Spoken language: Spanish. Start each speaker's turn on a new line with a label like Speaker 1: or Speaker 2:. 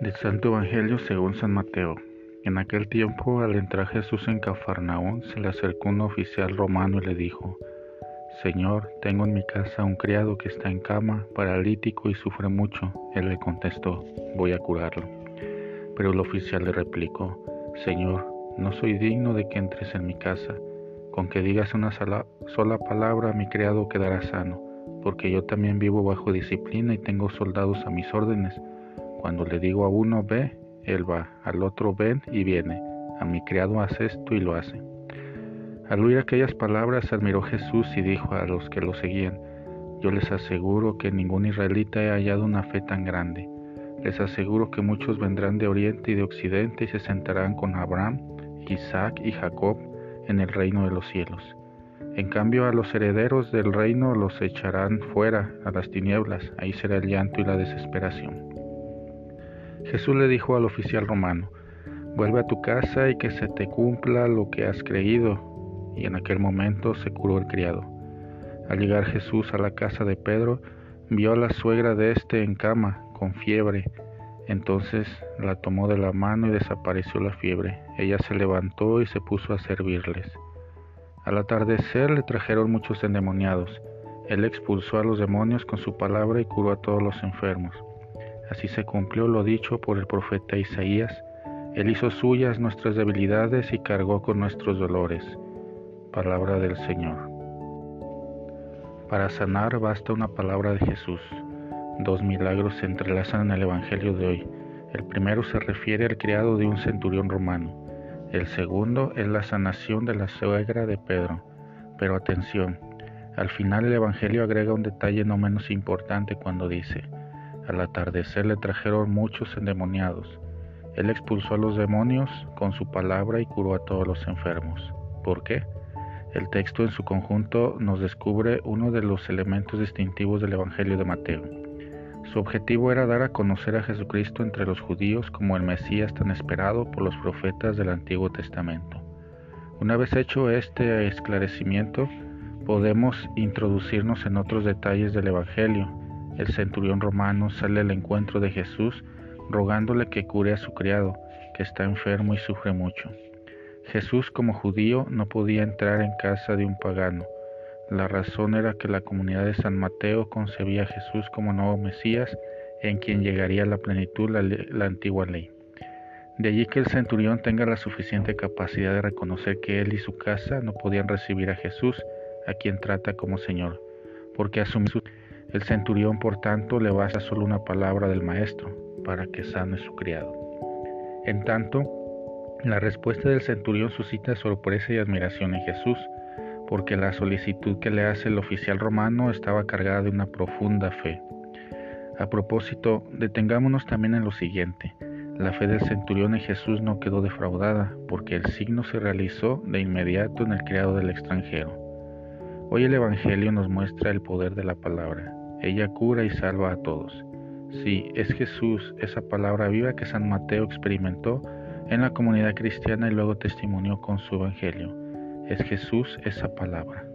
Speaker 1: Del Santo Evangelio según San Mateo. En aquel tiempo, al entrar Jesús en Cafarnaún, se le acercó un oficial romano y le dijo, Señor, tengo en mi casa un criado que está en cama, paralítico y sufre mucho. Él le contestó, voy a curarlo. Pero el oficial le replicó, Señor, no soy digno de que entres en mi casa. Con que digas una sola, palabra, mi criado quedará sano, porque yo también vivo bajo disciplina y tengo soldados a mis órdenes cuando le digo a uno ve, él va, al otro ven y viene. A mi criado hace esto y lo hace. Al oír aquellas palabras admiró Jesús y dijo a los que lo seguían, yo les aseguro que ningún israelita ha hallado una fe tan grande. Les aseguro que muchos vendrán de oriente y de occidente y se sentarán con Abraham, Isaac y Jacob en el reino de los cielos. En cambio a los herederos del reino los echarán fuera a las tinieblas, ahí será el llanto y la desesperación. Jesús le dijo al oficial romano, vuelve a tu casa y que se te cumpla lo que has creído. Y en aquel momento se curó el criado. Al llegar Jesús a la casa de Pedro, vio a la suegra de éste en cama, con fiebre. Entonces la tomó de la mano y desapareció la fiebre. Ella se levantó y se puso a servirles. Al atardecer le trajeron muchos endemoniados. Él expulsó a los demonios con su palabra y curó a todos los enfermos. Así se cumplió lo dicho por el profeta Isaías. Él hizo suyas nuestras debilidades y cargó con nuestros dolores. Palabra del Señor. Para sanar basta una palabra de Jesús. Dos milagros se entrelazan en el Evangelio de hoy. El primero se refiere al criado de un centurión romano. El segundo es la sanación de la suegra de Pedro. Pero atención, al final el Evangelio agrega un detalle no menos importante cuando dice, al atardecer le trajeron muchos endemoniados. Él expulsó a los demonios con su palabra y curó a todos los enfermos. ¿Por qué? El texto en su conjunto nos descubre uno de los elementos distintivos del Evangelio de Mateo. Su objetivo era dar a conocer a Jesucristo entre los judíos como el Mesías tan esperado por los profetas del Antiguo Testamento. Una vez hecho este esclarecimiento, podemos introducirnos en otros detalles del Evangelio el centurión romano sale al encuentro de Jesús rogándole que cure a su criado, que está enfermo y sufre mucho. Jesús como judío no podía entrar en casa de un pagano. La razón era que la comunidad de San Mateo concebía a Jesús como nuevo Mesías en quien llegaría a la plenitud la, antigua ley. De allí que el centurión tenga la suficiente capacidad de reconocer que él y su casa no podían recibir a Jesús, a quien trata como Señor, porque asumió el centurión, por tanto, le basta solo una palabra del maestro para que sane su criado. En tanto, la respuesta del centurión suscita sorpresa y admiración en Jesús, porque la solicitud que le hace el oficial romano estaba cargada de una profunda fe. A propósito, detengámonos también en lo siguiente. La fe del centurión en Jesús no quedó defraudada, porque el signo se realizó de inmediato en el criado del extranjero. Hoy el Evangelio nos muestra el poder de la palabra. Ella cura y salva a todos. Sí, es Jesús, esa palabra viva que San Mateo experimentó en la comunidad cristiana y luego testimonió con su Evangelio. Es Jesús esa palabra.